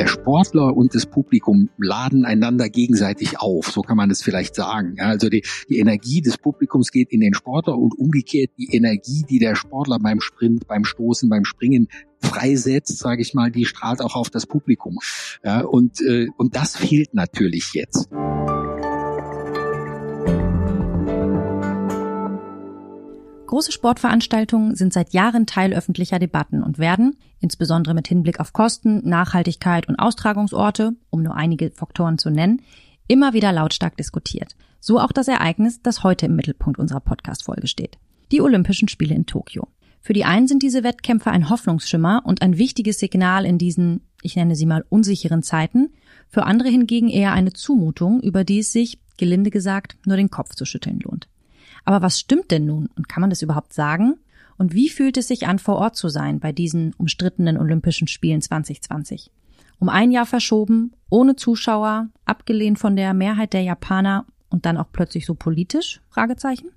der Sportler und das Publikum laden einander gegenseitig auf, so kann man es vielleicht sagen. Ja, also die, die Energie des Publikums geht in den Sportler und umgekehrt die Energie, die der Sportler beim Sprint, beim Stoßen, beim Springen freisetzt, sage ich mal, die strahlt auch auf das Publikum. Ja, und, äh, und das fehlt natürlich jetzt. Große Sportveranstaltungen sind seit Jahren Teil öffentlicher Debatten und werden, insbesondere mit Hinblick auf Kosten, Nachhaltigkeit und Austragungsorte, um nur einige Faktoren zu nennen, immer wieder lautstark diskutiert. So auch das Ereignis, das heute im Mittelpunkt unserer Podcast-Folge steht. Die Olympischen Spiele in Tokio. Für die einen sind diese Wettkämpfe ein Hoffnungsschimmer und ein wichtiges Signal in diesen, ich nenne sie mal, unsicheren Zeiten, für andere hingegen eher eine Zumutung, über die es sich, gelinde gesagt, nur den Kopf zu schütteln lohnt. Aber was stimmt denn nun und kann man das überhaupt sagen? Und wie fühlt es sich an, vor Ort zu sein bei diesen umstrittenen Olympischen Spielen 2020? Um ein Jahr verschoben, ohne Zuschauer, abgelehnt von der Mehrheit der Japaner und dann auch plötzlich so politisch? Fragezeichen.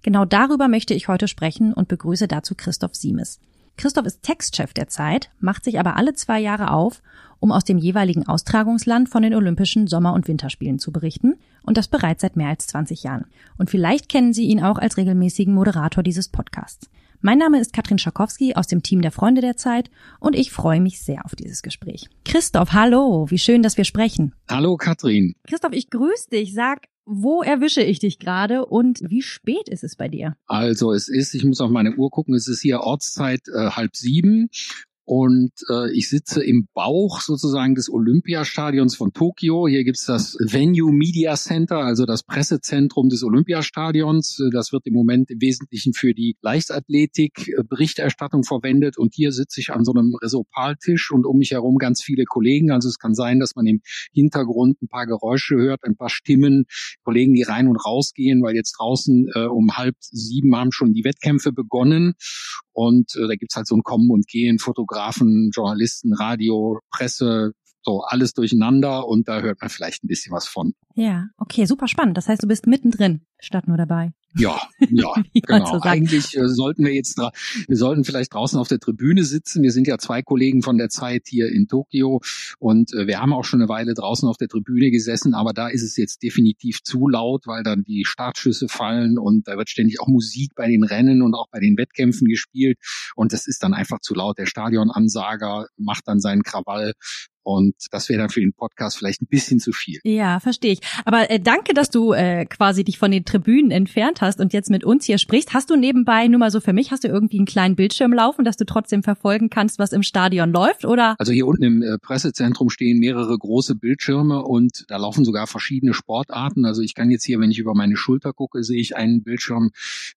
Genau darüber möchte ich heute sprechen und begrüße dazu Christoph Siemes. Christoph ist Textchef der Zeit, macht sich aber alle zwei Jahre auf, um aus dem jeweiligen Austragungsland von den Olympischen Sommer- und Winterspielen zu berichten und das bereits seit mehr als 20 Jahren. Und vielleicht kennen Sie ihn auch als regelmäßigen Moderator dieses Podcasts. Mein Name ist Katrin Schakowski aus dem Team der Freunde der Zeit und ich freue mich sehr auf dieses Gespräch. Christoph, hallo, wie schön, dass wir sprechen. Hallo Katrin. Christoph, ich grüße dich. Sag, wo erwische ich dich gerade und wie spät ist es bei dir? Also es ist, ich muss auf meine Uhr gucken, es ist hier Ortszeit äh, halb sieben und äh, ich sitze im Bauch sozusagen des Olympiastadions von Tokio. Hier gibt's das Venue Media Center, also das Pressezentrum des Olympiastadions. Das wird im Moment im Wesentlichen für die Leichtathletik äh, Berichterstattung verwendet. Und hier sitze ich an so einem Resopaltisch und um mich herum ganz viele Kollegen. Also es kann sein, dass man im Hintergrund ein paar Geräusche hört, ein paar Stimmen, Kollegen, die rein und rausgehen, weil jetzt draußen äh, um halb sieben haben schon die Wettkämpfe begonnen. Und äh, da gibt's halt so ein Kommen und Gehen, Fotografen, Journalisten, Radio, Presse, so alles durcheinander und da hört man vielleicht ein bisschen was von. Ja, okay, super spannend. Das heißt, du bist mittendrin statt nur dabei. Ja, ja, genau. Eigentlich äh, sollten wir jetzt, wir sollten vielleicht draußen auf der Tribüne sitzen. Wir sind ja zwei Kollegen von der Zeit hier in Tokio und äh, wir haben auch schon eine Weile draußen auf der Tribüne gesessen, aber da ist es jetzt definitiv zu laut, weil dann die Startschüsse fallen und da wird ständig auch Musik bei den Rennen und auch bei den Wettkämpfen gespielt und das ist dann einfach zu laut. Der Stadionansager macht dann seinen Krawall und das wäre dann für den Podcast vielleicht ein bisschen zu viel. Ja, verstehe ich. Aber äh, danke, dass du äh, quasi dich von den Tribünen entfernt hast und jetzt mit uns hier sprichst. Hast du nebenbei, nur mal so für mich, hast du irgendwie einen kleinen Bildschirm laufen, dass du trotzdem verfolgen kannst, was im Stadion läuft, oder? Also hier unten im äh, Pressezentrum stehen mehrere große Bildschirme und da laufen sogar verschiedene Sportarten. Also ich kann jetzt hier, wenn ich über meine Schulter gucke, sehe ich einen Bildschirm,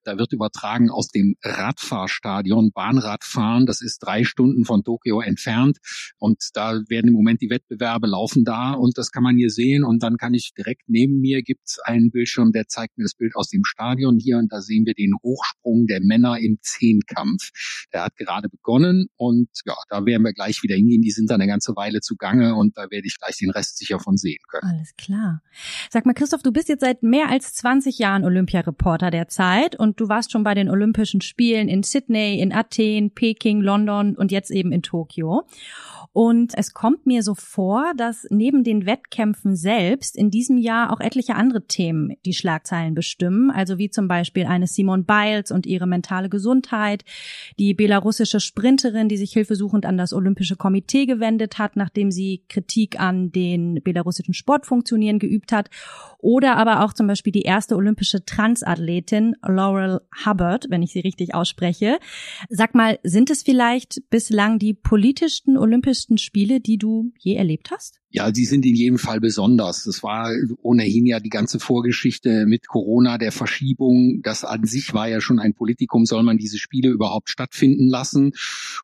da wird übertragen aus dem Radfahrstadion, Bahnradfahren. Das ist drei Stunden von Tokio entfernt und da werden Moment die Wettbewerbe laufen da und das kann man hier sehen und dann kann ich direkt neben mir gibt's einen Bildschirm, der zeigt mir das Bild aus dem Stadion hier und da sehen wir den Hochsprung der Männer im Zehnkampf. Der hat gerade begonnen und ja, da werden wir gleich wieder hingehen. Die sind dann eine ganze Weile zugange und da werde ich gleich den Rest sicher von sehen können. Alles klar. Sag mal, Christoph, du bist jetzt seit mehr als 20 Jahren Olympiareporter der Zeit und du warst schon bei den Olympischen Spielen in Sydney, in Athen, Peking, London und jetzt eben in Tokio. Und es kommt mir so vor, dass neben den Wettkämpfen selbst in diesem Jahr auch etliche andere Themen die Schlagzeilen bestimmen, also wie zum Beispiel eine Simone Biles und ihre mentale Gesundheit, die belarussische Sprinterin, die sich hilfesuchend an das Olympische Komitee gewendet hat, nachdem sie Kritik an den belarussischen Sportfunktionieren geübt hat, oder aber auch zum Beispiel die erste olympische Transathletin Laurel Hubbard, wenn ich sie richtig ausspreche. Sag mal, sind es vielleicht bislang die politischsten Olympischen größten Spiele, die du je erlebt hast? Ja, die sind in jedem Fall besonders. Das war ohnehin ja die ganze Vorgeschichte mit Corona, der Verschiebung. Das an sich war ja schon ein Politikum, soll man diese Spiele überhaupt stattfinden lassen?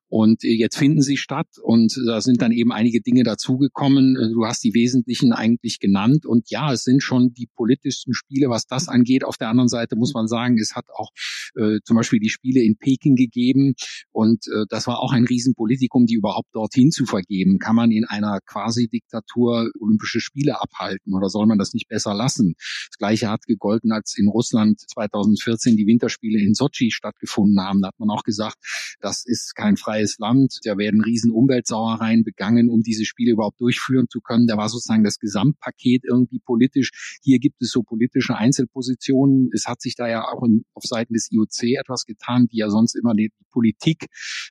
Und jetzt finden sie statt und da sind dann eben einige Dinge dazugekommen. Du hast die wesentlichen eigentlich genannt. Und ja, es sind schon die politischsten Spiele, was das angeht. Auf der anderen Seite muss man sagen, es hat auch äh, zum Beispiel die Spiele in Peking gegeben. Und äh, das war auch ein Riesenpolitikum, die überhaupt dorthin zu vergeben. Kann man in einer quasi Diktatur Olympische Spiele abhalten oder soll man das nicht besser lassen? Das Gleiche hat gegolten, als in Russland 2014 die Winterspiele in Sochi stattgefunden haben. Da hat man auch gesagt, das ist kein freies Land. Da werden riesen Umweltsauereien begangen, um diese Spiele überhaupt durchführen zu können. Da war sozusagen das Gesamtpaket irgendwie politisch. Hier gibt es so politische Einzelpositionen. Es hat sich da ja auch in, auf Seiten des IOC etwas getan, die ja sonst immer die Politik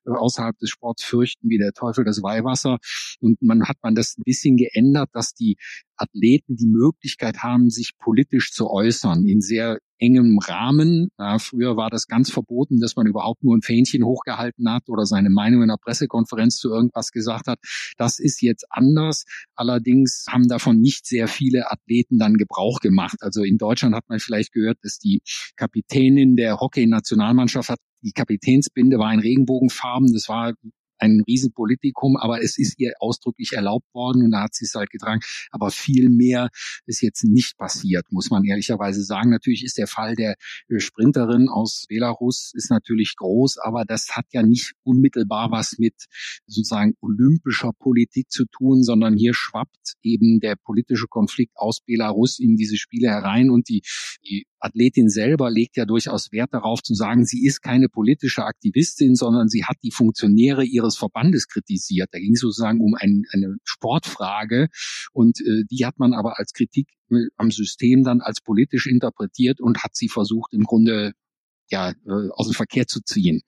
äh, außerhalb des Sports fürchten wie der Teufel das Weihwasser. Und man hat man das ein bisschen geändert, dass die Athleten die Möglichkeit haben, sich politisch zu äußern in sehr engem Rahmen. Ja, früher war das ganz verboten, dass man überhaupt nur ein Fähnchen hochgehalten hat oder seine Meinung in einer Pressekonferenz zu irgendwas gesagt hat. Das ist jetzt anders. Allerdings haben davon nicht sehr viele Athleten dann Gebrauch gemacht. Also in Deutschland hat man vielleicht gehört, dass die Kapitänin der Hockey-Nationalmannschaft hat die Kapitänsbinde war in Regenbogenfarben. Das war ein Riesenpolitikum, aber es ist ihr ausdrücklich erlaubt worden und da hat sie es halt getragen. Aber viel mehr ist jetzt nicht passiert, muss man ehrlicherweise sagen. Natürlich ist der Fall der äh, Sprinterin aus Belarus ist natürlich groß, aber das hat ja nicht unmittelbar was mit sozusagen olympischer Politik zu tun, sondern hier schwappt eben der politische Konflikt aus Belarus in diese Spiele herein und die, die Athletin selber legt ja durchaus Wert darauf zu sagen, sie ist keine politische Aktivistin, sondern sie hat die Funktionäre ihres Verbandes kritisiert. Da ging es sozusagen um ein, eine Sportfrage und äh, die hat man aber als Kritik äh, am System dann als politisch interpretiert und hat sie versucht im Grunde ja, äh, aus dem Verkehr zu ziehen.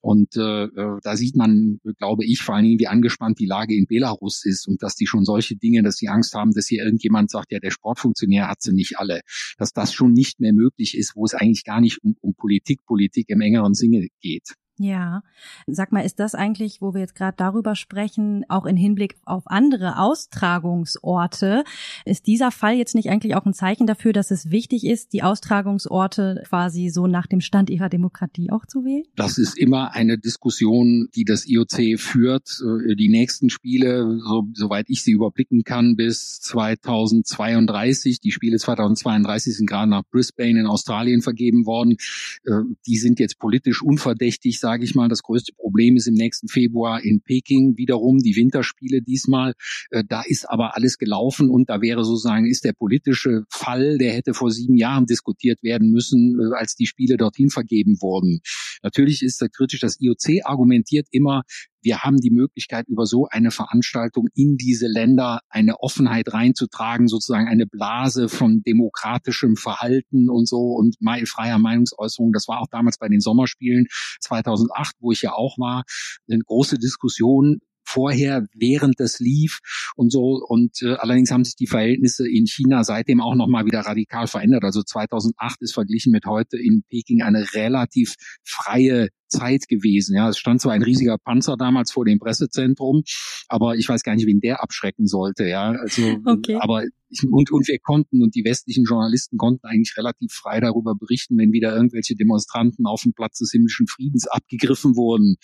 Und äh, äh, da sieht man, glaube ich, vor allen Dingen, wie angespannt die Lage in Belarus ist und dass die schon solche Dinge, dass sie Angst haben, dass hier irgendjemand sagt, ja, der Sportfunktionär hat sie nicht alle, dass das schon nicht mehr möglich ist, wo es eigentlich gar nicht um, um Politik, Politik im engeren Sinne geht. Ja, sag mal, ist das eigentlich, wo wir jetzt gerade darüber sprechen, auch in Hinblick auf andere Austragungsorte, ist dieser Fall jetzt nicht eigentlich auch ein Zeichen dafür, dass es wichtig ist, die Austragungsorte quasi so nach dem Stand ihrer Demokratie auch zu wählen? Das ist immer eine Diskussion, die das IOC führt. Äh, die nächsten Spiele, so, soweit ich sie überblicken kann, bis 2032. Die Spiele 2032 sind gerade nach Brisbane in Australien vergeben worden. Äh, die sind jetzt politisch unverdächtig sage ich mal. Das größte Problem ist im nächsten Februar in Peking wiederum die Winterspiele diesmal. Äh, da ist aber alles gelaufen und da wäre sozusagen, ist der politische Fall, der hätte vor sieben Jahren diskutiert werden müssen, äh, als die Spiele dorthin vergeben wurden. Natürlich ist da kritisch, das IOC argumentiert immer, wir haben die Möglichkeit, über so eine Veranstaltung in diese Länder eine Offenheit reinzutragen, sozusagen eine Blase von demokratischem Verhalten und so und freier Meinungsäußerung. Das war auch damals bei den Sommerspielen 2008, wo ich ja auch war, eine große Diskussion vorher, während das lief und so. Und äh, allerdings haben sich die Verhältnisse in China seitdem auch nochmal wieder radikal verändert. Also 2008 ist verglichen mit heute in Peking eine relativ freie Zeit gewesen. Ja, es stand zwar ein riesiger Panzer damals vor dem Pressezentrum, aber ich weiß gar nicht, wen der abschrecken sollte. Ja, also, okay. aber ich, und, und wir konnten und die westlichen Journalisten konnten eigentlich relativ frei darüber berichten, wenn wieder irgendwelche Demonstranten auf dem Platz des himmlischen Friedens abgegriffen wurden.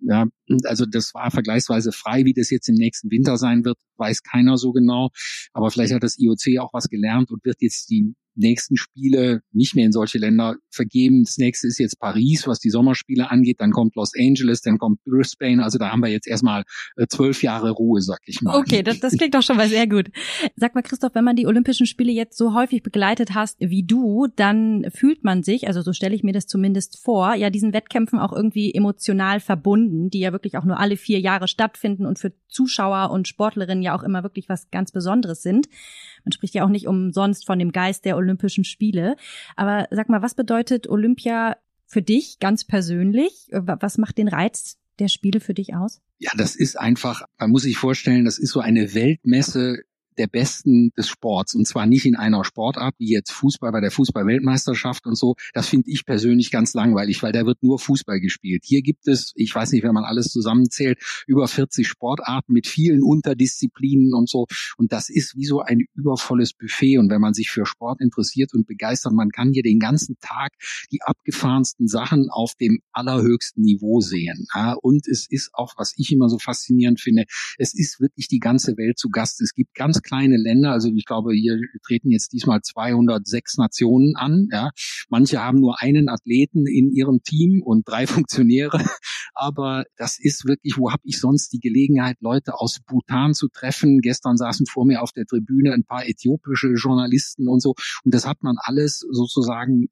Ja, also das war vergleichsweise frei, wie das jetzt im nächsten Winter sein wird, weiß keiner so genau. Aber vielleicht hat das IOC auch was gelernt und wird jetzt die nächsten Spiele nicht mehr in solche Länder vergeben. Das nächste ist jetzt Paris, was die Sommerspiele angeht. Dann kommt Los Angeles, dann kommt Brisbane. Also da haben wir jetzt erstmal äh, zwölf Jahre Ruhe, sag ich mal. Okay, das, das klingt doch schon mal sehr gut. Sag mal, Christoph, wenn man die Olympischen Spiele jetzt so häufig begleitet hast wie du, dann fühlt man sich, also so stelle ich mir das zumindest vor, ja diesen Wettkämpfen auch irgendwie emotional verbunden, die ja wirklich auch nur alle vier Jahre stattfinden und für Zuschauer und Sportlerinnen ja auch immer wirklich was ganz Besonderes sind. Man spricht ja auch nicht umsonst von dem Geist der Olympischen Spiele. Aber sag mal, was bedeutet Olympia für dich ganz persönlich? Was macht den Reiz der Spiele für dich aus? Ja, das ist einfach, man muss sich vorstellen, das ist so eine Weltmesse der Besten des Sports. Und zwar nicht in einer Sportart wie jetzt Fußball bei der Fußball-Weltmeisterschaft und so. Das finde ich persönlich ganz langweilig, weil da wird nur Fußball gespielt. Hier gibt es, ich weiß nicht, wenn man alles zusammenzählt, über 40 Sportarten mit vielen Unterdisziplinen und so. Und das ist wie so ein übervolles Buffet. Und wenn man sich für Sport interessiert und begeistert, man kann hier den ganzen Tag die abgefahrensten Sachen auf dem allerhöchsten Niveau sehen. Und es ist auch, was ich immer so faszinierend finde, es ist wirklich die ganze Welt zu Gast. Es gibt ganz kleine Länder. Also ich glaube, hier treten jetzt diesmal 206 Nationen an. Ja. Manche haben nur einen Athleten in ihrem Team und drei Funktionäre. Aber das ist wirklich, wo habe ich sonst die Gelegenheit, Leute aus Bhutan zu treffen? Gestern saßen vor mir auf der Tribüne ein paar äthiopische Journalisten und so. Und das hat man alles sozusagen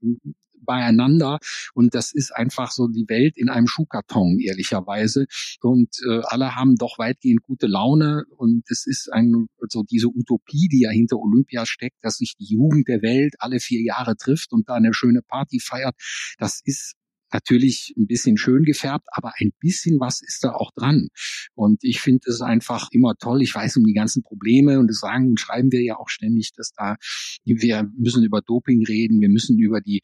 beieinander und das ist einfach so die Welt in einem Schuhkarton, ehrlicherweise. Und äh, alle haben doch weitgehend gute Laune und es ist ein, so diese Utopie, die ja hinter Olympia steckt, dass sich die Jugend der Welt alle vier Jahre trifft und da eine schöne Party feiert. Das ist natürlich ein bisschen schön gefärbt, aber ein bisschen was ist da auch dran. Und ich finde es einfach immer toll. Ich weiß um die ganzen Probleme und das sagen und schreiben wir ja auch ständig, dass da wir müssen über Doping reden, wir müssen über die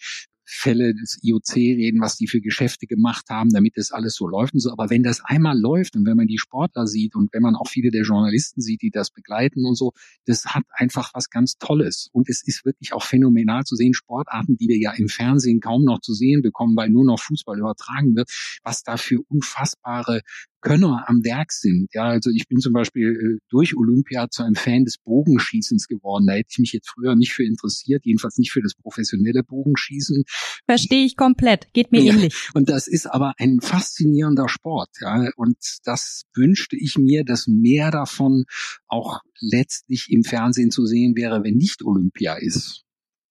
Fälle des IOC reden, was die für Geschäfte gemacht haben, damit das alles so läuft und so. Aber wenn das einmal läuft und wenn man die Sportler sieht und wenn man auch viele der Journalisten sieht, die das begleiten und so, das hat einfach was ganz Tolles. Und es ist wirklich auch phänomenal zu sehen, Sportarten, die wir ja im Fernsehen kaum noch zu sehen bekommen, weil nur noch Fußball übertragen wird, was da für unfassbare Könner am Werk sind. Ja, also ich bin zum Beispiel äh, durch Olympia zu einem Fan des Bogenschießens geworden. Da hätte ich mich jetzt früher nicht für interessiert, jedenfalls nicht für das professionelle Bogenschießen. Verstehe ich komplett, geht mir ja, ähnlich. Und das ist aber ein faszinierender Sport. Ja, und das wünschte ich mir, dass mehr davon auch letztlich im Fernsehen zu sehen wäre, wenn nicht Olympia ist.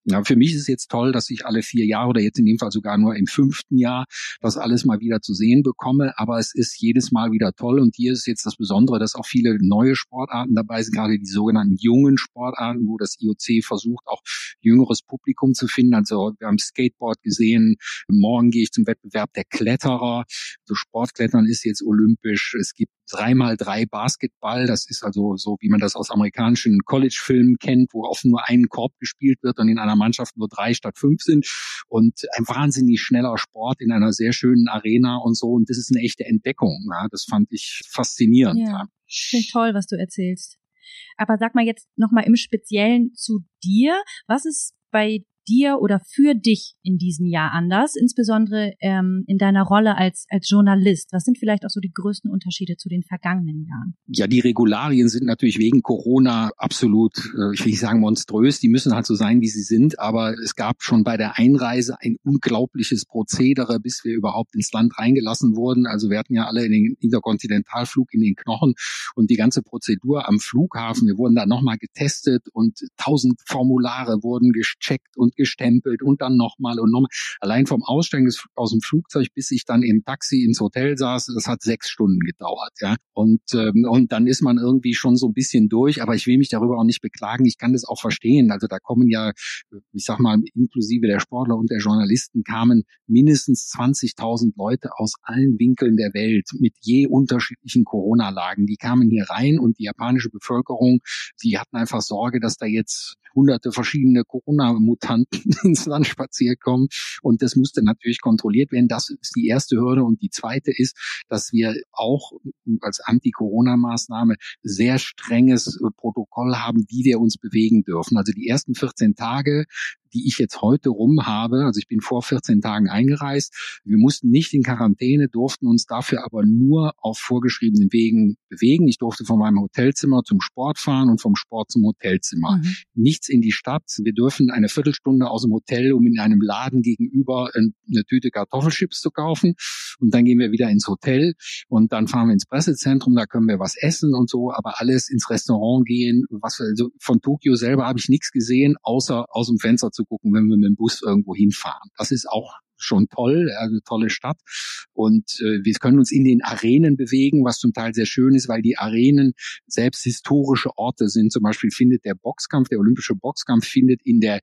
Ja, für mich ist es jetzt toll, dass ich alle vier Jahre oder jetzt in dem Fall sogar nur im fünften Jahr das alles mal wieder zu sehen bekomme. Aber es ist jedes Mal wieder toll. Und hier ist jetzt das Besondere, dass auch viele neue Sportarten dabei sind, gerade die sogenannten jungen Sportarten, wo das IOC versucht, auch jüngeres Publikum zu finden. Also wir haben Skateboard gesehen. Morgen gehe ich zum Wettbewerb der Kletterer. So Sportklettern ist jetzt olympisch. Es gibt dreimal drei Basketball. Das ist also so, wie man das aus amerikanischen College-Filmen kennt, wo oft nur ein Korb gespielt wird und in einer Mannschaft nur drei statt fünf sind. Und ein wahnsinnig schneller Sport in einer sehr schönen Arena und so. Und das ist eine echte Entdeckung. Ja, das fand ich faszinierend. Ja, finde toll, was du erzählst. Aber sag mal jetzt nochmal im Speziellen zu dir. Was ist bei dir oder für dich in diesem Jahr anders, insbesondere ähm, in deiner Rolle als, als Journalist? Was sind vielleicht auch so die größten Unterschiede zu den vergangenen Jahren? Ja, die Regularien sind natürlich wegen Corona absolut, äh, ich will nicht sagen monströs, die müssen halt so sein, wie sie sind, aber es gab schon bei der Einreise ein unglaubliches Prozedere, bis wir überhaupt ins Land reingelassen wurden. Also wir hatten ja alle den Interkontinentalflug in den Knochen und die ganze Prozedur am Flughafen, wir wurden da nochmal getestet und tausend Formulare wurden gecheckt und gestempelt und dann nochmal und nochmal. Allein vom Aussteigen aus dem Flugzeug, bis ich dann im Taxi ins Hotel saß, das hat sechs Stunden gedauert. Ja. Und, ähm, und dann ist man irgendwie schon so ein bisschen durch, aber ich will mich darüber auch nicht beklagen. Ich kann das auch verstehen. Also da kommen ja, ich sag mal, inklusive der Sportler und der Journalisten kamen mindestens 20.000 Leute aus allen Winkeln der Welt mit je unterschiedlichen Corona-Lagen. Die kamen hier rein und die japanische Bevölkerung, die hatten einfach Sorge, dass da jetzt hunderte verschiedene Corona-Mutanten ins Land spaziert kommen. Und das musste natürlich kontrolliert werden. Das ist die erste Hürde. Und die zweite ist, dass wir auch als Anti-Corona-Maßnahme sehr strenges Protokoll haben, wie wir uns bewegen dürfen. Also die ersten 14 Tage die ich jetzt heute rum habe. Also ich bin vor 14 Tagen eingereist. Wir mussten nicht in Quarantäne, durften uns dafür aber nur auf vorgeschriebenen Wegen bewegen. Ich durfte von meinem Hotelzimmer zum Sport fahren und vom Sport zum Hotelzimmer. Mhm. Nichts in die Stadt. Wir dürfen eine Viertelstunde aus dem Hotel, um in einem Laden gegenüber eine Tüte Kartoffelchips zu kaufen. Und dann gehen wir wieder ins Hotel und dann fahren wir ins Pressezentrum, da können wir was essen und so, aber alles ins Restaurant gehen. Was also von Tokio selber habe ich nichts gesehen, außer aus dem Fenster zu gucken, wenn wir mit dem Bus irgendwo hinfahren. Das ist auch schon toll, eine tolle Stadt. Und äh, wir können uns in den Arenen bewegen, was zum Teil sehr schön ist, weil die Arenen selbst historische Orte sind. Zum Beispiel findet der Boxkampf, der olympische Boxkampf findet in der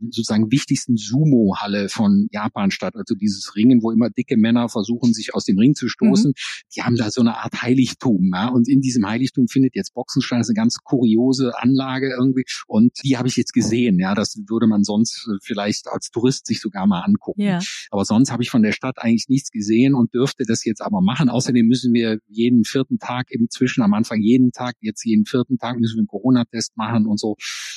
sozusagen wichtigsten Sumo-Halle von Japan statt. Also dieses Ringen, wo immer dicke Männer versuchen, sich aus dem Ring zu stoßen. Mhm. Die haben da so eine Art Heiligtum. Ja? Und in diesem Heiligtum findet jetzt Boxenstein, das ist eine ganz kuriose Anlage irgendwie. Und die habe ich jetzt gesehen. Ja, das würde man sonst vielleicht als Tourist sich sogar mal angucken. Ja. Aber sonst habe ich von der Stadt eigentlich nichts gesehen und dürfte das jetzt aber machen. Außerdem müssen wir jeden vierten Tag inzwischen am Anfang jeden Tag, jetzt jeden vierten Tag müssen wir einen Corona-Test machen und so.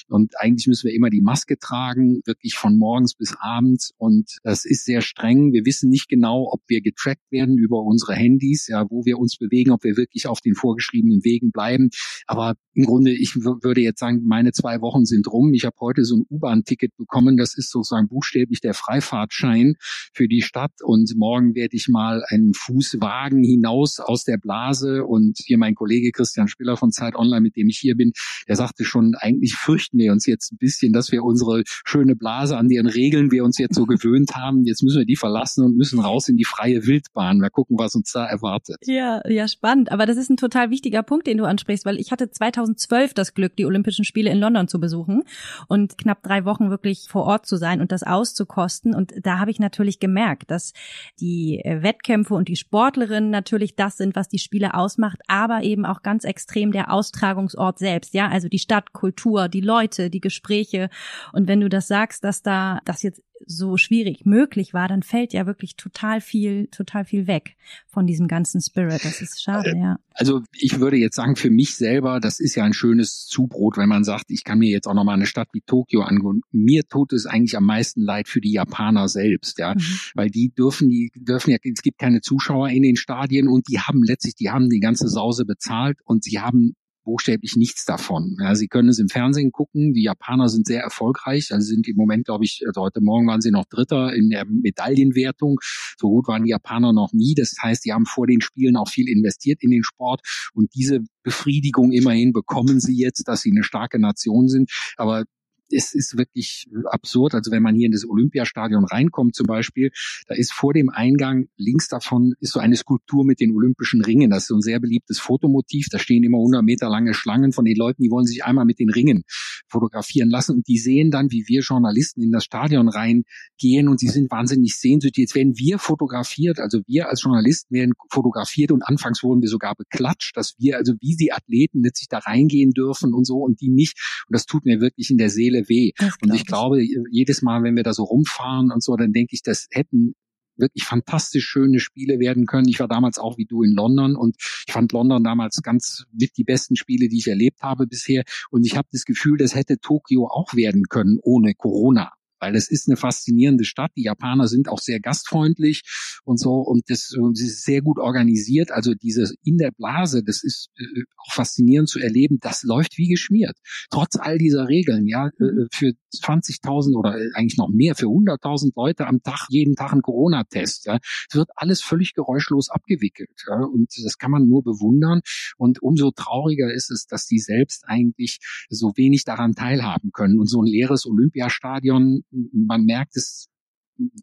Und eigentlich müssen wir immer die Maske tragen Wochen, wirklich von morgens bis abends. Und das ist sehr streng. Wir wissen nicht genau, ob wir getrackt werden über unsere Handys, ja, wo wir uns bewegen, ob wir wirklich auf den vorgeschriebenen Wegen bleiben. Aber im Grunde, ich würde jetzt sagen, meine zwei Wochen sind rum. Ich habe heute so ein U-Bahn-Ticket bekommen. Das ist sozusagen buchstäblich der Freifahrtschein für die Stadt. Und morgen werde ich mal einen Fuß wagen hinaus aus der Blase. Und hier mein Kollege Christian Spiller von Zeit Online, mit dem ich hier bin, der sagte schon, eigentlich fürchten wir uns jetzt ein bisschen, dass wir unsere schöne Blase, an deren Regeln wir uns jetzt so gewöhnt haben, jetzt müssen wir die verlassen und müssen raus in die freie Wildbahn. Mal gucken, was uns da erwartet. Ja, ja, spannend. Aber das ist ein total wichtiger Punkt, den du ansprichst, weil ich hatte 2012 das Glück, die Olympischen Spiele in London zu besuchen und knapp drei Wochen wirklich vor Ort zu sein und das auszukosten. Und da habe ich natürlich gemerkt, dass die äh, Wettkämpfe und die Sportlerinnen natürlich das sind, was die Spiele ausmacht, aber eben auch ganz extrem der Austragungsort selbst. Ja, also die Stadt, Kultur, die Leute, die Gespräche. Und wenn du das sagst, dass da das jetzt so schwierig möglich war, dann fällt ja wirklich total viel, total viel weg von diesem ganzen Spirit. Das ist schade, äh, ja. Also ich würde jetzt sagen, für mich selber, das ist ja ein schönes Zubrot, wenn man sagt, ich kann mir jetzt auch nochmal eine Stadt wie Tokio angehen. Mir tut es eigentlich am meisten leid für die Japaner selbst, ja, mhm. weil die dürfen, die dürfen ja, es gibt keine Zuschauer in den Stadien und die haben letztlich, die haben die ganze Sause bezahlt und sie haben buchstäblich nichts davon. Ja, Sie können es im Fernsehen gucken. Die Japaner sind sehr erfolgreich. Also sind im Moment, glaube ich, also heute Morgen waren sie noch Dritter in der Medaillenwertung. So gut waren die Japaner noch nie. Das heißt, die haben vor den Spielen auch viel investiert in den Sport und diese Befriedigung immerhin bekommen sie jetzt, dass sie eine starke Nation sind. Aber es ist wirklich absurd. Also wenn man hier in das Olympiastadion reinkommt zum Beispiel, da ist vor dem Eingang links davon ist so eine Skulptur mit den olympischen Ringen. Das ist so ein sehr beliebtes Fotomotiv. Da stehen immer 100 Meter lange Schlangen von den Leuten, die wollen sich einmal mit den Ringen fotografieren lassen und die sehen dann, wie wir Journalisten in das Stadion reingehen und sie sind wahnsinnig sehnsüchtig. Jetzt werden wir fotografiert, also wir als Journalisten werden fotografiert und anfangs wurden wir sogar beklatscht, dass wir also wie die Athleten letztlich da reingehen dürfen und so und die nicht. Und das tut mir wirklich in der Seele Seele weh. Und ich glaube, jedes Mal, wenn wir da so rumfahren und so, dann denke ich, das hätten wirklich fantastisch schöne Spiele werden können. Ich war damals auch wie du in London und ich fand London damals ganz mit die besten Spiele, die ich erlebt habe bisher. Und ich habe das Gefühl, das hätte Tokio auch werden können ohne Corona weil es ist eine faszinierende Stadt. Die Japaner sind auch sehr gastfreundlich und so und das, und ist sehr gut organisiert. Also diese in der Blase, das ist äh, auch faszinierend zu erleben. Das läuft wie geschmiert. Trotz all dieser Regeln, ja, äh, mhm. für 20.000 oder eigentlich noch mehr, für 100.000 Leute am Tag, jeden Tag ein Corona-Test. Ja. Es wird alles völlig geräuschlos abgewickelt. Ja, und das kann man nur bewundern. Und umso trauriger ist es, dass die selbst eigentlich so wenig daran teilhaben können. Und so ein leeres Olympiastadion man merkt es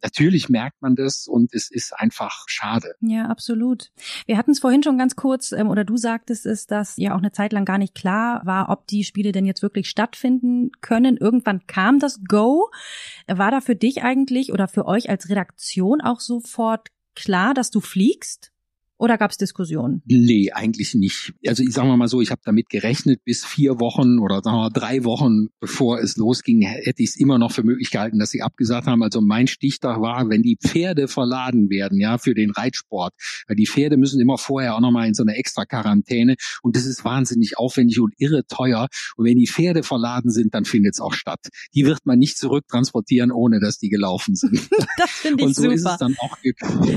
natürlich merkt man das und es ist einfach schade. Ja, absolut. Wir hatten es vorhin schon ganz kurz, ähm, oder du sagtest es, dass ja auch eine Zeit lang gar nicht klar war, ob die Spiele denn jetzt wirklich stattfinden können. Irgendwann kam das Go. War da für dich eigentlich oder für euch als Redaktion auch sofort klar, dass du fliegst? Oder gab es Diskussionen? Nee, eigentlich nicht. Also ich sage mal so, ich habe damit gerechnet, bis vier Wochen oder sagen wir drei Wochen bevor es losging, hätte ich es immer noch für möglich gehalten, dass sie abgesagt haben. Also mein Stichtag war, wenn die Pferde verladen werden, ja, für den Reitsport. Weil die Pferde müssen immer vorher auch nochmal in so eine extra Quarantäne und das ist wahnsinnig aufwendig und irre teuer. Und wenn die Pferde verladen sind, dann findet es auch statt. Die wird man nicht zurücktransportieren, ohne dass die gelaufen sind. das finde ich und so super. Ist es dann auch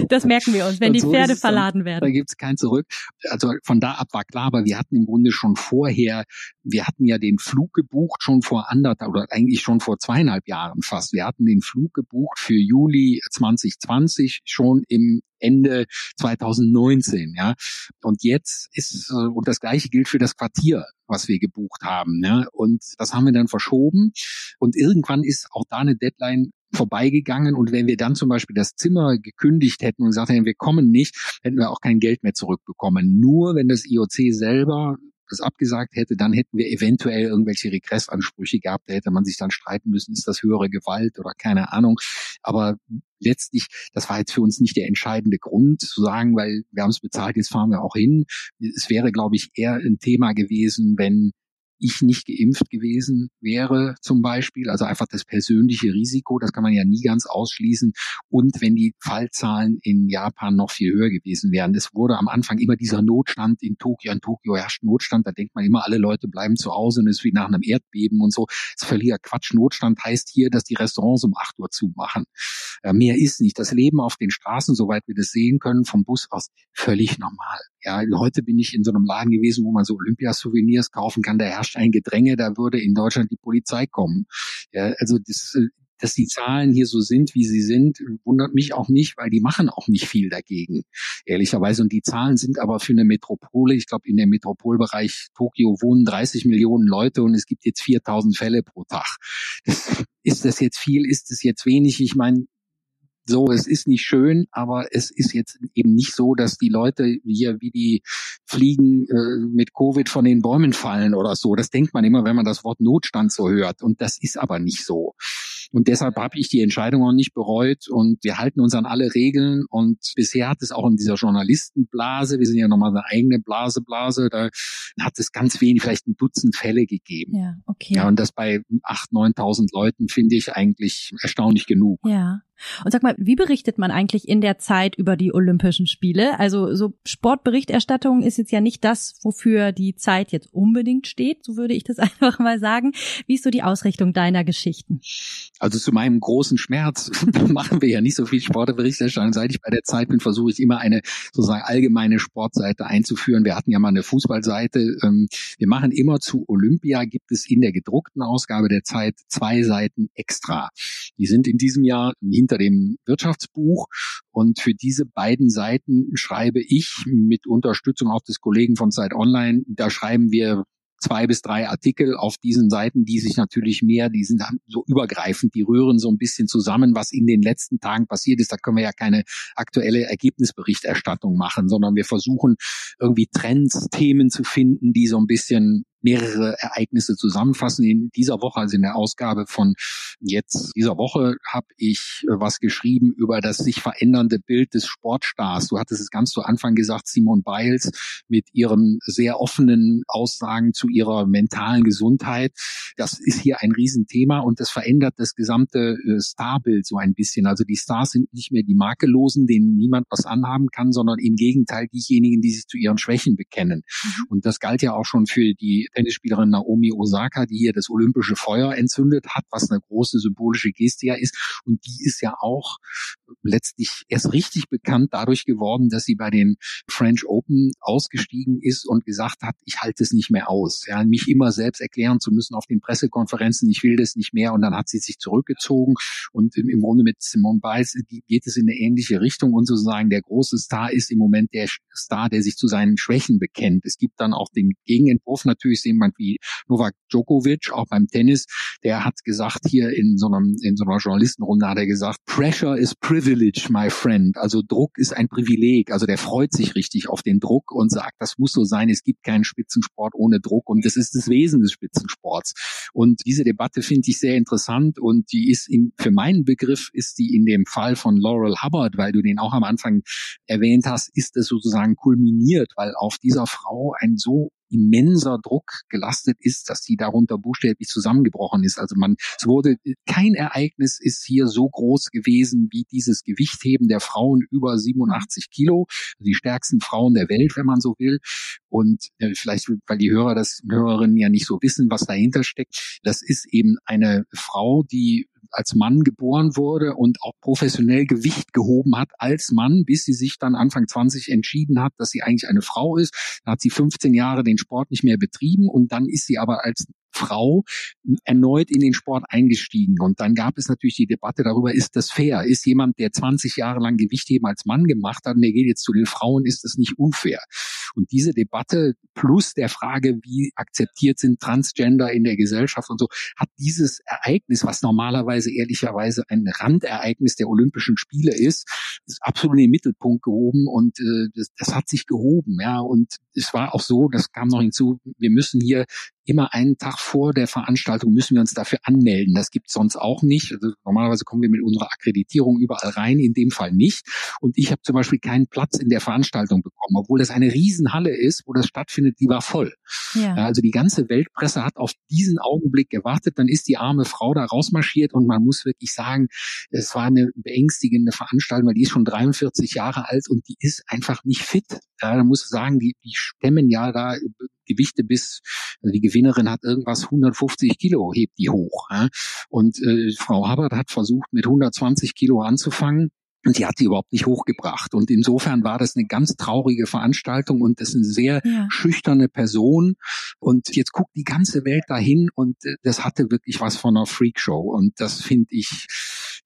das merken wir uns, wenn die Pferde verladen werden werden. Da gibt's kein Zurück. Also von da ab war klar, aber wir hatten im Grunde schon vorher, wir hatten ja den Flug gebucht schon vor anderthalb oder eigentlich schon vor zweieinhalb Jahren fast. Wir hatten den Flug gebucht für Juli 2020 schon im Ende 2019, ja. Und jetzt ist, und das Gleiche gilt für das Quartier, was wir gebucht haben, ja. Und das haben wir dann verschoben. Und irgendwann ist auch da eine Deadline vorbeigegangen und wenn wir dann zum Beispiel das Zimmer gekündigt hätten und gesagt hätten, wir kommen nicht, hätten wir auch kein Geld mehr zurückbekommen. Nur wenn das IOC selber das abgesagt hätte, dann hätten wir eventuell irgendwelche Regressansprüche gehabt. Da hätte man sich dann streiten müssen, ist das höhere Gewalt oder keine Ahnung. Aber letztlich, das war jetzt für uns nicht der entscheidende Grund zu sagen, weil wir haben es bezahlt, jetzt fahren wir auch hin. Es wäre, glaube ich, eher ein Thema gewesen, wenn ich nicht geimpft gewesen wäre zum Beispiel. Also einfach das persönliche Risiko, das kann man ja nie ganz ausschließen. Und wenn die Fallzahlen in Japan noch viel höher gewesen wären. Es wurde am Anfang immer dieser Notstand in Tokio. In Tokio herrscht Notstand. Da denkt man immer, alle Leute bleiben zu Hause und es ist wie nach einem Erdbeben und so. Das ist völliger Quatsch. Notstand heißt hier, dass die Restaurants um acht Uhr zumachen. Äh, mehr ist nicht. Das Leben auf den Straßen, soweit wir das sehen können, vom Bus aus, völlig normal. Ja, heute bin ich in so einem Laden gewesen, wo man so Olympiasouvenirs kaufen kann. Da herrscht ein Gedränge, da würde in Deutschland die Polizei kommen. Ja, also das, äh, dass die Zahlen hier so sind, wie sie sind, wundert mich auch nicht, weil die machen auch nicht viel dagegen, ehrlicherweise. Und die Zahlen sind aber für eine Metropole, ich glaube, in dem Metropolbereich Tokio wohnen 30 Millionen Leute und es gibt jetzt 4000 Fälle pro Tag. Ist das jetzt viel? Ist das jetzt wenig? Ich meine, so, es ist nicht schön, aber es ist jetzt eben nicht so, dass die Leute hier wie die Fliegen äh, mit Covid von den Bäumen fallen oder so. Das denkt man immer, wenn man das Wort Notstand so hört. Und das ist aber nicht so. Und deshalb habe ich die Entscheidung auch nicht bereut und wir halten uns an alle Regeln und bisher hat es auch in dieser Journalistenblase, wir sind ja nochmal eine eigene Blase, Blase, da hat es ganz wenig, vielleicht ein Dutzend Fälle gegeben. Ja, okay. Ja, und das bei acht, neuntausend Leuten finde ich eigentlich erstaunlich genug. Ja. Und sag mal, wie berichtet man eigentlich in der Zeit über die Olympischen Spiele? Also so Sportberichterstattung ist jetzt ja nicht das, wofür die Zeit jetzt unbedingt steht, so würde ich das einfach mal sagen. Wie ist so die Ausrichtung deiner Geschichten? Also zu meinem großen Schmerz machen wir ja nicht so viel Sportberichterstattung. Seit ich bei der Zeit bin, versuche ich immer eine sozusagen allgemeine Sportseite einzuführen. Wir hatten ja mal eine Fußballseite. Ähm, wir machen immer zu Olympia, gibt es in der gedruckten Ausgabe der Zeit zwei Seiten extra. Die sind in diesem Jahr hinter dem Wirtschaftsbuch. Und für diese beiden Seiten schreibe ich mit Unterstützung auch des Kollegen von Zeit Online, da schreiben wir zwei bis drei Artikel auf diesen Seiten, die sich natürlich mehr, die sind so übergreifend, die rühren so ein bisschen zusammen, was in den letzten Tagen passiert ist. Da können wir ja keine aktuelle Ergebnisberichterstattung machen, sondern wir versuchen irgendwie Trends, Themen zu finden, die so ein bisschen mehrere Ereignisse zusammenfassen. In dieser Woche, also in der Ausgabe von jetzt dieser Woche, habe ich äh, was geschrieben über das sich verändernde Bild des Sportstars. Du hattest es ganz zu Anfang gesagt, Simon Biles mit ihren sehr offenen Aussagen zu ihrer mentalen Gesundheit. Das ist hier ein Riesenthema und das verändert das gesamte äh, Starbild so ein bisschen. Also die Stars sind nicht mehr die Makellosen, denen niemand was anhaben kann, sondern im Gegenteil diejenigen, die sich zu ihren Schwächen bekennen. Mhm. Und das galt ja auch schon für die Tennisspielerin Naomi Osaka, die hier das olympische Feuer entzündet hat, was eine große symbolische Geste ja ist. Und die ist ja auch letztlich erst richtig bekannt dadurch geworden, dass sie bei den French Open ausgestiegen ist und gesagt hat, ich halte es nicht mehr aus. Ja, mich immer selbst erklären zu müssen auf den Pressekonferenzen, ich will das nicht mehr. Und dann hat sie sich zurückgezogen. Und im Grunde mit Simone Biles geht es in eine ähnliche Richtung. Und sozusagen der große Star ist im Moment der Star, der sich zu seinen Schwächen bekennt. Es gibt dann auch den Gegenentwurf natürlich jemand wie Novak Djokovic, auch beim Tennis, der hat gesagt hier in so einem, in so einer Journalistenrunde hat er gesagt, Pressure is privilege, my friend. Also Druck ist ein Privileg. Also der freut sich richtig auf den Druck und sagt, das muss so sein. Es gibt keinen Spitzensport ohne Druck und das ist das Wesen des Spitzensports. Und diese Debatte finde ich sehr interessant und die ist in, für meinen Begriff ist die in dem Fall von Laurel Hubbard, weil du den auch am Anfang erwähnt hast, ist es sozusagen kulminiert, weil auf dieser Frau ein so immenser Druck gelastet ist, dass sie darunter buchstäblich zusammengebrochen ist. Also man, es wurde, kein Ereignis ist hier so groß gewesen wie dieses Gewichtheben der Frauen über 87 Kilo, die stärksten Frauen der Welt, wenn man so will. Und äh, vielleicht, weil die Hörer das, Hörerinnen ja nicht so wissen, was dahinter steckt, das ist eben eine Frau, die als Mann geboren wurde und auch professionell Gewicht gehoben hat als Mann, bis sie sich dann Anfang 20 entschieden hat, dass sie eigentlich eine Frau ist. Da hat sie 15 Jahre den Sport nicht mehr betrieben und dann ist sie aber als Frau erneut in den Sport eingestiegen. Und dann gab es natürlich die Debatte darüber, ist das fair? Ist jemand, der 20 Jahre lang Gewichtheben als Mann gemacht hat und der geht jetzt zu den Frauen, ist das nicht unfair? Und diese Debatte plus der Frage, wie akzeptiert sind Transgender in der Gesellschaft und so, hat dieses Ereignis, was normalerweise ehrlicherweise ein Randereignis der Olympischen Spiele ist, ist absolut in den Mittelpunkt gehoben und äh, das, das hat sich gehoben. Ja, und es war auch so, das kam noch hinzu, wir müssen hier immer einen Tag vor der Veranstaltung müssen wir uns dafür anmelden. Das gibt sonst auch nicht. Also normalerweise kommen wir mit unserer Akkreditierung überall rein, in dem Fall nicht. Und ich habe zum Beispiel keinen Platz in der Veranstaltung bekommen, obwohl das eine Riesenhalle ist, wo das stattfindet, die war voll. Ja. Also die ganze Weltpresse hat auf diesen Augenblick gewartet. Dann ist die arme Frau da rausmarschiert und man muss wirklich sagen, es war eine beängstigende Veranstaltung, weil die ist schon 43 Jahre alt und die ist einfach nicht fit. Ja, da muss sagen, die, die stemmen ja da Gewichte bis, also die Gewinnerin hat irgendwas 150 Kilo, hebt die hoch. Ja? Und äh, Frau Habert hat versucht, mit 120 Kilo anzufangen. Und die hat die überhaupt nicht hochgebracht. Und insofern war das eine ganz traurige Veranstaltung und das ist eine sehr ja. schüchterne Person. Und jetzt guckt die ganze Welt dahin und äh, das hatte wirklich was von einer Freakshow. Und das finde ich,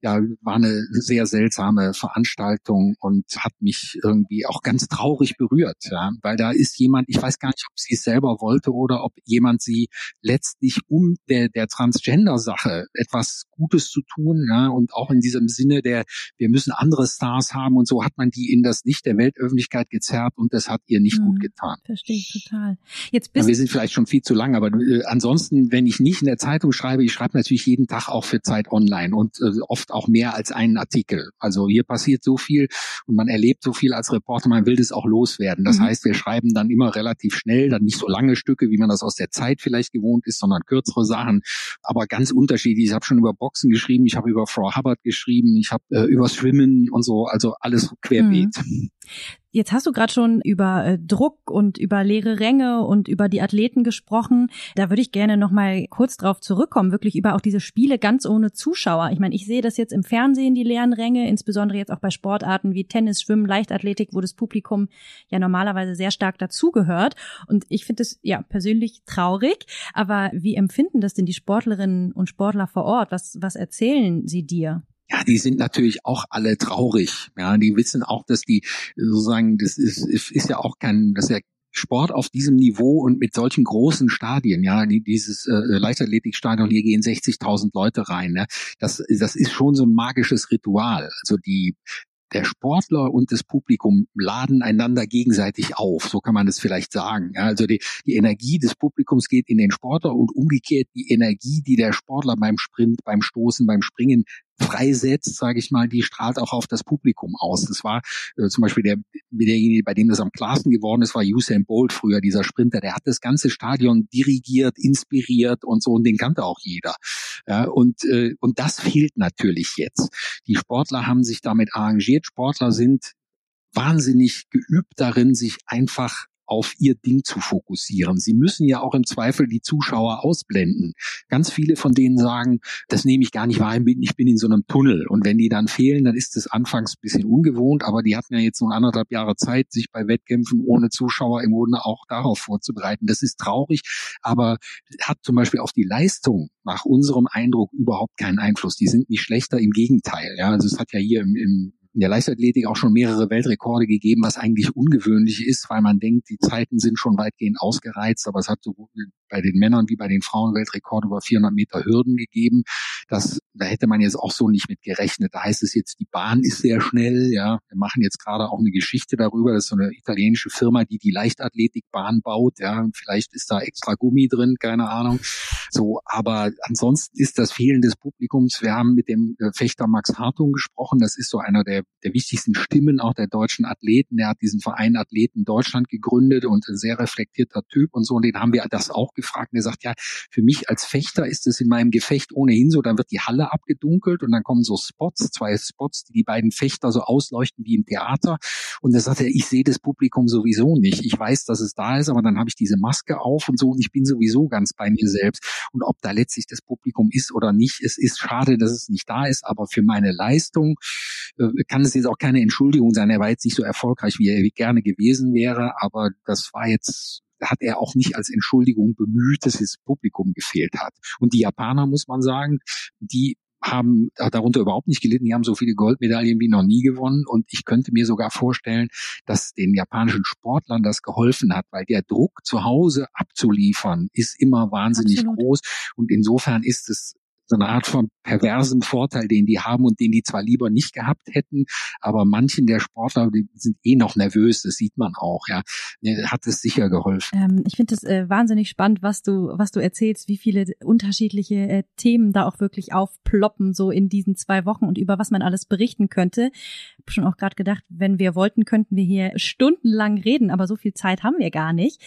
ja, war eine sehr seltsame Veranstaltung und hat mich irgendwie auch ganz traurig berührt, ja, weil da ist jemand, ich weiß gar nicht, ob sie es selber wollte oder ob jemand sie letztlich um der, der Transgender-Sache etwas Gutes zu tun, ja, und auch in diesem Sinne der, wir müssen andere Stars haben und so hat man die in das Licht der Weltöffentlichkeit gezerrt und das hat ihr nicht hm, gut getan. Verstehe ich total. Jetzt bist ja, wir sind vielleicht schon viel zu lang, aber äh, ansonsten, wenn ich nicht in der Zeitung schreibe, ich schreibe natürlich jeden Tag auch für Zeit Online und äh, oft auch mehr als einen Artikel. Also hier passiert so viel und man erlebt so viel als Reporter, man will das auch loswerden. Das mhm. heißt, wir schreiben dann immer relativ schnell, dann nicht so lange Stücke, wie man das aus der Zeit vielleicht gewohnt ist, sondern kürzere Sachen, aber ganz unterschiedlich. Ich habe schon über Boxen geschrieben, ich habe über Frau Hubbard geschrieben, ich habe äh, über Schwimmen und so, also alles querbeet. Mhm. Jetzt hast du gerade schon über äh, Druck und über leere Ränge und über die Athleten gesprochen. Da würde ich gerne noch mal kurz drauf zurückkommen, wirklich über auch diese Spiele ganz ohne Zuschauer. Ich meine, ich sehe das jetzt im Fernsehen, die leeren Ränge, insbesondere jetzt auch bei Sportarten wie Tennis, Schwimmen, Leichtathletik, wo das Publikum ja normalerweise sehr stark dazugehört. Und ich finde es ja persönlich traurig. Aber wie empfinden das denn die Sportlerinnen und Sportler vor Ort? Was, was erzählen sie dir? Ja, die sind natürlich auch alle traurig. Ja, die wissen auch, dass die sozusagen, das ist, ist ja auch kein, das ist ja Sport auf diesem Niveau und mit solchen großen Stadien, ja, dieses äh, Leichtathletikstadion, hier gehen 60.000 Leute rein, ne? das, das ist schon so ein magisches Ritual. Also die der Sportler und das Publikum laden einander gegenseitig auf, so kann man das vielleicht sagen. Ja, also die, die Energie des Publikums geht in den Sportler und umgekehrt die Energie, die der Sportler beim Sprint, beim Stoßen, beim Springen freisetzt, sage ich mal, die strahlt auch auf das Publikum aus. Das war äh, zum Beispiel der, derjenige, bei dem das am klarsten geworden ist, war Usain Bolt früher, dieser Sprinter. Der hat das ganze Stadion dirigiert, inspiriert und so und den kannte auch jeder. Ja, und, äh, und das fehlt natürlich jetzt. Die Sportler haben sich damit arrangiert. Sportler sind wahnsinnig geübt darin, sich einfach auf ihr Ding zu fokussieren. Sie müssen ja auch im Zweifel die Zuschauer ausblenden. Ganz viele von denen sagen, das nehme ich gar nicht wahr, ich bin in so einem Tunnel. Und wenn die dann fehlen, dann ist es anfangs ein bisschen ungewohnt, aber die hatten ja jetzt nur anderthalb Jahre Zeit, sich bei Wettkämpfen ohne Zuschauer im Grunde auch darauf vorzubereiten. Das ist traurig, aber hat zum Beispiel auf die Leistung nach unserem Eindruck überhaupt keinen Einfluss. Die sind nicht schlechter, im Gegenteil. Ja, also es hat ja hier im, im in der Leichtathletik auch schon mehrere Weltrekorde gegeben, was eigentlich ungewöhnlich ist, weil man denkt, die Zeiten sind schon weitgehend ausgereizt, aber es hat sowohl bei den Männern wie bei den Frauen Weltrekorde über 400 Meter Hürden gegeben. Das, da hätte man jetzt auch so nicht mit gerechnet. Da heißt es jetzt, die Bahn ist sehr schnell, ja. Wir machen jetzt gerade auch eine Geschichte darüber. Das ist so eine italienische Firma, die die Leichtathletikbahn baut, ja. Und vielleicht ist da extra Gummi drin, keine Ahnung. So, aber ansonsten ist das Fehlen des Publikums. Wir haben mit dem äh, Fechter Max Hartung gesprochen. Das ist so einer der der, wichtigsten Stimmen auch der deutschen Athleten. Der hat diesen Verein Athleten Deutschland gegründet und ein sehr reflektierter Typ und so. Und den haben wir das auch gefragt. Und er sagt, ja, für mich als Fechter ist es in meinem Gefecht ohnehin so, dann wird die Halle abgedunkelt und dann kommen so Spots, zwei Spots, die die beiden Fechter so ausleuchten wie im Theater. Und er sagt er, ich sehe das Publikum sowieso nicht. Ich weiß, dass es da ist, aber dann habe ich diese Maske auf und so und ich bin sowieso ganz bei mir selbst. Und ob da letztlich das Publikum ist oder nicht, es ist schade, dass es nicht da ist, aber für meine Leistung äh, kann es jetzt auch keine Entschuldigung sein. Er war jetzt nicht so erfolgreich, wie er gerne gewesen wäre, aber das war jetzt hat er auch nicht als Entschuldigung bemüht, dass das Publikum gefehlt hat. Und die Japaner, muss man sagen, die haben darunter überhaupt nicht gelitten. Die haben so viele Goldmedaillen wie noch nie gewonnen. Und ich könnte mir sogar vorstellen, dass den japanischen Sportlern das geholfen hat, weil der Druck zu Hause abzuliefern ist immer wahnsinnig Absolut. groß. Und insofern ist es so eine Art von perversem Vorteil, den die haben und den die zwar lieber nicht gehabt hätten, aber manchen der Sportler, sind eh noch nervös, das sieht man auch, ja, hat es sicher geholfen. Ähm, ich finde es äh, wahnsinnig spannend, was du, was du erzählst, wie viele unterschiedliche äh, Themen da auch wirklich aufploppen, so in diesen zwei Wochen und über was man alles berichten könnte. Habe schon auch gerade gedacht, wenn wir wollten, könnten wir hier stundenlang reden, aber so viel Zeit haben wir gar nicht.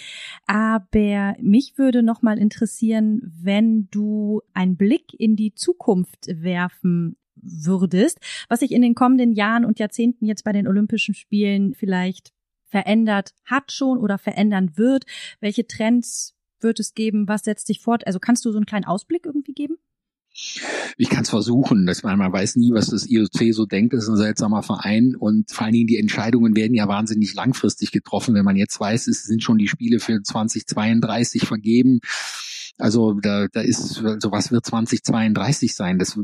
Aber mich würde noch mal interessieren, wenn du einen Blick in die Zukunft werfen würdest, was sich in den kommenden Jahren und Jahrzehnten jetzt bei den Olympischen Spielen vielleicht verändert hat schon oder verändern wird? Welche Trends wird es geben? Was setzt sich fort? Also kannst du so einen kleinen Ausblick irgendwie geben? Ich kann es versuchen, dass man, man weiß nie, was das IOC so denkt, das ist ein seltsamer Verein und vor allen Dingen die Entscheidungen werden ja wahnsinnig langfristig getroffen. Wenn man jetzt weiß, es sind schon die Spiele für 2032 vergeben, also da, da ist, also was wird 2032 sein? Das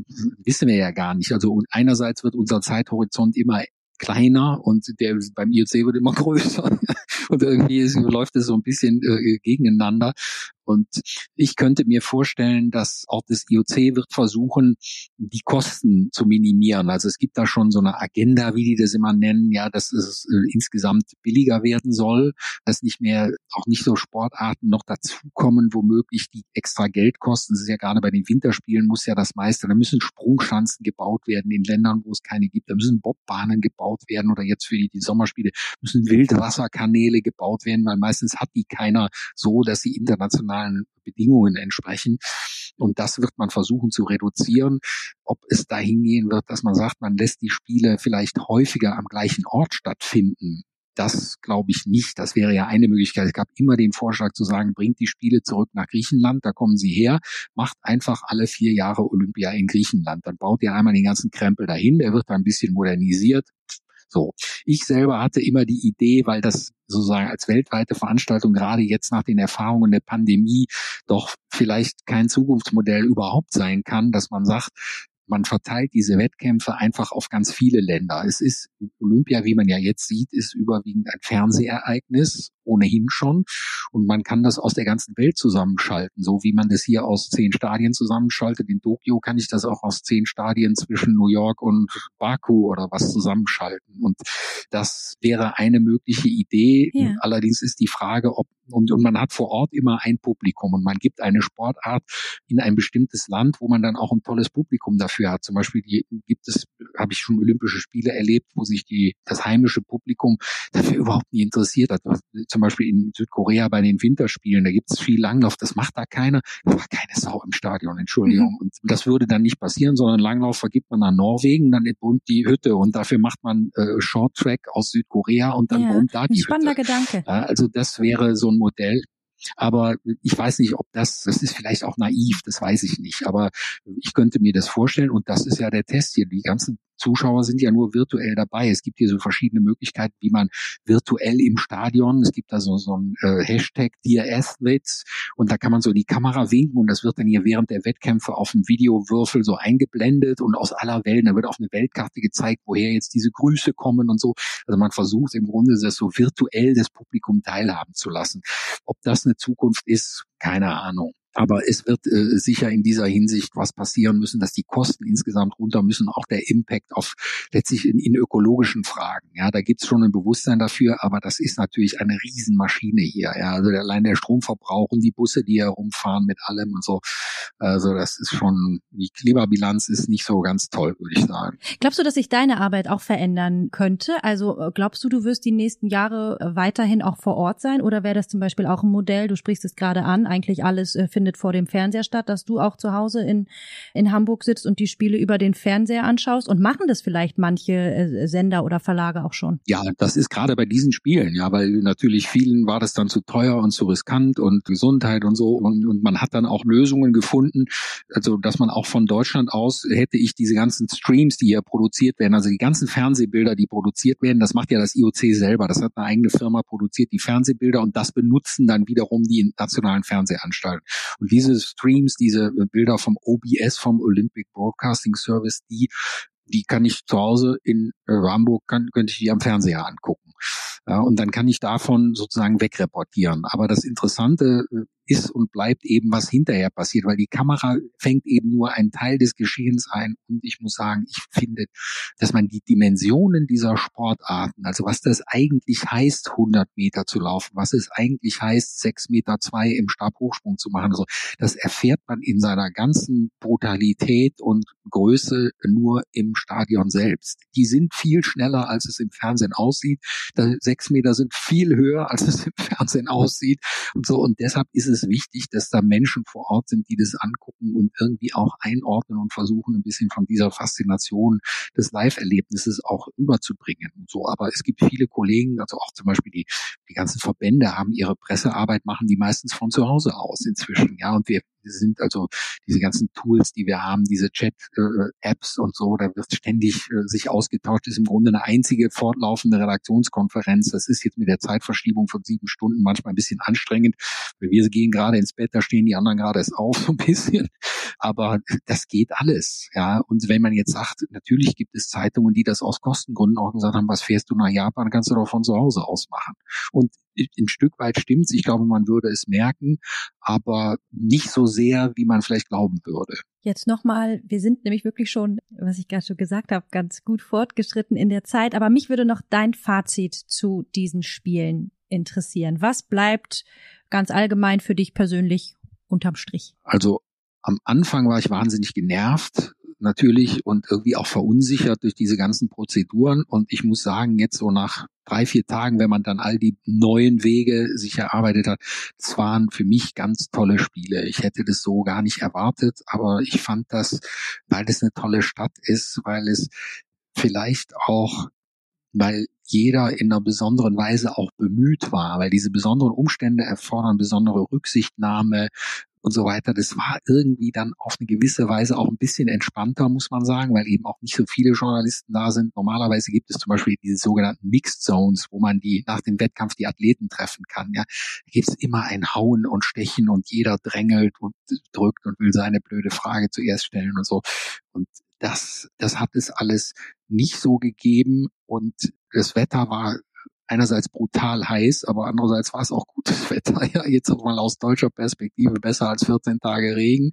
wissen wir ja gar nicht. Also einerseits wird unser Zeithorizont immer kleiner und der beim IOC wird immer größer. Und irgendwie läuft es so ein bisschen äh, gegeneinander. Und ich könnte mir vorstellen, dass auch das IOC wird versuchen, die Kosten zu minimieren. Also es gibt da schon so eine Agenda, wie die das immer nennen, ja, dass es äh, insgesamt billiger werden soll, dass nicht mehr, auch nicht so Sportarten noch dazukommen, womöglich die extra Geld kosten. Das ist ja gerade bei den Winterspielen muss ja das meiste. Da müssen Sprungschanzen gebaut werden in Ländern, wo es keine gibt. Da müssen Bobbahnen gebaut werden oder jetzt für die, die Sommerspiele müssen Wildwasserkanäle gebaut werden, weil meistens hat die keiner so, dass sie international internationalen Bedingungen entsprechen. Und das wird man versuchen zu reduzieren. Ob es dahin gehen wird, dass man sagt, man lässt die Spiele vielleicht häufiger am gleichen Ort stattfinden. Das glaube ich nicht. Das wäre ja eine Möglichkeit. Es gab immer den Vorschlag zu sagen, bringt die Spiele zurück nach Griechenland, da kommen sie her, macht einfach alle vier Jahre Olympia in Griechenland. Dann baut ihr einmal den ganzen Krempel dahin, der wird dann ein bisschen modernisiert, so. Ich selber hatte immer die Idee, weil das sozusagen als weltweite Veranstaltung gerade jetzt nach den Erfahrungen der Pandemie doch vielleicht kein Zukunftsmodell überhaupt sein kann, dass man sagt, man verteilt diese Wettkämpfe einfach auf ganz viele Länder. Es ist Olympia, wie man ja jetzt sieht, ist überwiegend ein Fernsehereignis ohnehin schon. Und man kann das aus der ganzen Welt zusammenschalten. So wie man das hier aus zehn Stadien zusammenschaltet. In Tokio kann ich das auch aus zehn Stadien zwischen New York und Baku oder was zusammenschalten. Und das wäre eine mögliche Idee. Ja. Allerdings ist die Frage, ob und, und man hat vor Ort immer ein Publikum und man gibt eine Sportart in ein bestimmtes Land, wo man dann auch ein tolles Publikum dafür hat. Zum Beispiel die, gibt es, habe ich schon Olympische Spiele erlebt, wo sich die das heimische Publikum dafür überhaupt nie interessiert hat. Zum zum Beispiel in Südkorea bei den Winterspielen, da gibt es viel Langlauf, das macht da keiner. Da war keine Sau im Stadion, Entschuldigung. Mhm. Und das würde dann nicht passieren, sondern Langlauf vergibt man an Norwegen, dann entbrummt die Hütte und dafür macht man äh, Short Track aus Südkorea und dann ja, brummt da die spannender Hütte. Gedanke. Ja, also das wäre so ein Modell. Aber ich weiß nicht, ob das, das ist vielleicht auch naiv, das weiß ich nicht. Aber ich könnte mir das vorstellen und das ist ja der Test hier. Die ganzen Zuschauer sind ja nur virtuell dabei. Es gibt hier so verschiedene Möglichkeiten, wie man virtuell im Stadion, es gibt da so, so ein äh, Hashtag Dear Athletes und da kann man so die Kamera winken und das wird dann hier während der Wettkämpfe auf dem Videowürfel so eingeblendet und aus aller Welt, da wird auf eine Weltkarte gezeigt, woher jetzt diese Grüße kommen und so. Also man versucht im Grunde das so virtuell das Publikum teilhaben zu lassen. Ob das eine Zukunft ist, keine Ahnung. Aber es wird äh, sicher in dieser Hinsicht was passieren müssen, dass die Kosten insgesamt runter müssen, auch der Impact auf letztlich in, in ökologischen Fragen. Ja, da gibt's schon ein Bewusstsein dafür, aber das ist natürlich eine Riesenmaschine hier. Ja, also allein der Stromverbrauch und die Busse, die herumfahren mit allem und so. Also das ist schon, die Klimabilanz ist nicht so ganz toll, würde ich sagen. Glaubst du, dass sich deine Arbeit auch verändern könnte? Also äh, glaubst du, du wirst die nächsten Jahre weiterhin auch vor Ort sein oder wäre das zum Beispiel auch ein Modell? Du sprichst es gerade an, eigentlich alles äh, findet vor dem Fernseher statt, dass du auch zu Hause in, in Hamburg sitzt und die Spiele über den Fernseher anschaust und machen das vielleicht manche äh, Sender oder Verlage auch schon? Ja, das ist gerade bei diesen Spielen, ja, weil natürlich vielen war das dann zu teuer und zu riskant und Gesundheit und so und, und man hat dann auch Lösungen gefunden, also dass man auch von Deutschland aus hätte ich diese ganzen Streams, die hier produziert werden, also die ganzen Fernsehbilder, die produziert werden, das macht ja das IOC selber, das hat eine eigene Firma produziert, die Fernsehbilder und das benutzen dann wiederum die nationalen Fernsehanstalten. Und diese Streams, diese Bilder vom OBS, vom Olympic Broadcasting Service, die die kann ich zu Hause in äh, Hamburg, kann, könnte ich die am Fernseher angucken. Ja, und dann kann ich davon sozusagen wegreportieren. Aber das Interessante äh, ist und bleibt eben, was hinterher passiert, weil die Kamera fängt eben nur einen Teil des Geschehens ein. Und ich muss sagen, ich finde, dass man die Dimensionen dieser Sportarten, also was das eigentlich heißt, 100 Meter zu laufen, was es eigentlich heißt, 6 Meter zwei im Stabhochsprung zu machen, also das erfährt man in seiner ganzen Brutalität und Größe nur im Stadion selbst. Die sind viel schneller, als es im Fernsehen aussieht. Sechs Meter sind viel höher, als es im Fernsehen aussieht und so. Und deshalb ist es wichtig, dass da Menschen vor Ort sind, die das angucken und irgendwie auch einordnen und versuchen, ein bisschen von dieser Faszination des Live-Erlebnisses auch überzubringen und so. Aber es gibt viele Kollegen, also auch zum Beispiel die, die ganzen Verbände haben ihre Pressearbeit, machen die meistens von zu Hause aus inzwischen. Ja, und wir sind also diese ganzen Tools, die wir haben, diese Chat-Apps und so, da wird ständig äh, sich ausgetauscht, das ist im Grunde eine einzige fortlaufende Redaktionskonferenz. Das ist jetzt mit der Zeitverschiebung von sieben Stunden manchmal ein bisschen anstrengend, weil wir gehen gerade ins Bett, da stehen die anderen gerade erst auf, so ein bisschen. Aber das geht alles, ja. Und wenn man jetzt sagt, natürlich gibt es Zeitungen, die das aus Kostengründen auch gesagt haben, was fährst du nach Japan, kannst du doch von zu Hause aus machen. Und ein Stück weit stimmt's. Ich glaube, man würde es merken, aber nicht so sehr, wie man vielleicht glauben würde. Jetzt nochmal, wir sind nämlich wirklich schon, was ich gerade schon gesagt habe, ganz gut fortgeschritten in der Zeit. Aber mich würde noch dein Fazit zu diesen Spielen interessieren. Was bleibt ganz allgemein für dich persönlich unterm Strich? Also am Anfang war ich wahnsinnig genervt, natürlich und irgendwie auch verunsichert durch diese ganzen Prozeduren. Und ich muss sagen, jetzt so nach drei, vier Tagen, wenn man dann all die neuen Wege sich erarbeitet hat, das waren für mich ganz tolle Spiele. Ich hätte das so gar nicht erwartet, aber ich fand das, weil es eine tolle Stadt ist, weil es vielleicht auch weil jeder in einer besonderen Weise auch bemüht war, weil diese besonderen Umstände erfordern besondere Rücksichtnahme, und so weiter. Das war irgendwie dann auf eine gewisse Weise auch ein bisschen entspannter, muss man sagen, weil eben auch nicht so viele Journalisten da sind. Normalerweise gibt es zum Beispiel diese sogenannten Mixed Zones, wo man die nach dem Wettkampf die Athleten treffen kann. Ja, da gibt es immer ein Hauen und Stechen und jeder drängelt und drückt und will seine blöde Frage zuerst stellen und so. Und das, das hat es alles nicht so gegeben und das Wetter war einerseits brutal heiß, aber andererseits war es auch gutes Wetter. Ja, jetzt auch mal aus deutscher Perspektive besser als 14 Tage Regen.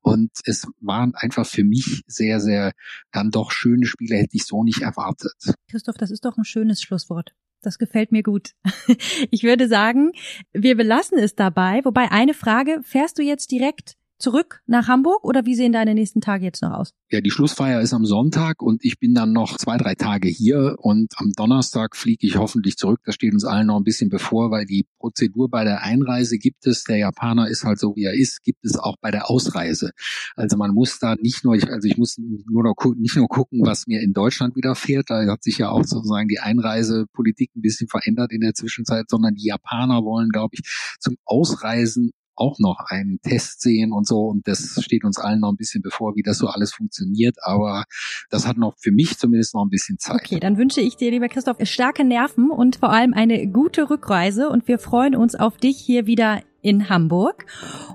Und es waren einfach für mich sehr, sehr dann doch schöne Spiele, hätte ich so nicht erwartet. Christoph, das ist doch ein schönes Schlusswort. Das gefällt mir gut. Ich würde sagen, wir belassen es dabei. Wobei eine Frage, fährst du jetzt direkt zurück nach Hamburg oder wie sehen deine nächsten Tage jetzt noch aus? Ja, die Schlussfeier ist am Sonntag und ich bin dann noch zwei, drei Tage hier und am Donnerstag fliege ich hoffentlich zurück. Das steht uns allen noch ein bisschen bevor, weil die Prozedur bei der Einreise gibt es, der Japaner ist halt so wie er ist, gibt es auch bei der Ausreise. Also man muss da nicht nur, also ich muss nur noch nicht nur gucken, was mir in Deutschland widerfährt, da hat sich ja auch sozusagen die Einreisepolitik ein bisschen verändert in der Zwischenzeit, sondern die Japaner wollen, glaube ich, zum Ausreisen auch noch einen Test sehen und so. Und das steht uns allen noch ein bisschen bevor, wie das so alles funktioniert. Aber das hat noch für mich zumindest noch ein bisschen Zeit. Okay, dann wünsche ich dir, lieber Christoph, starke Nerven und vor allem eine gute Rückreise. Und wir freuen uns auf dich hier wieder in Hamburg.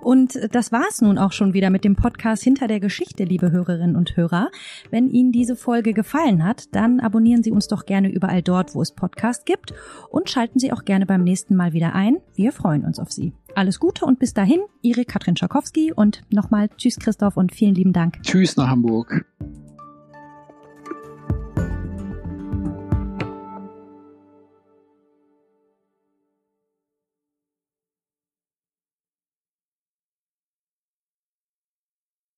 Und das war's nun auch schon wieder mit dem Podcast Hinter der Geschichte, liebe Hörerinnen und Hörer. Wenn Ihnen diese Folge gefallen hat, dann abonnieren Sie uns doch gerne überall dort, wo es Podcast gibt und schalten Sie auch gerne beim nächsten Mal wieder ein. Wir freuen uns auf Sie. Alles Gute und bis dahin, Ihre Katrin Schakowski und nochmal Tschüss Christoph und vielen lieben Dank. Tschüss nach Hamburg.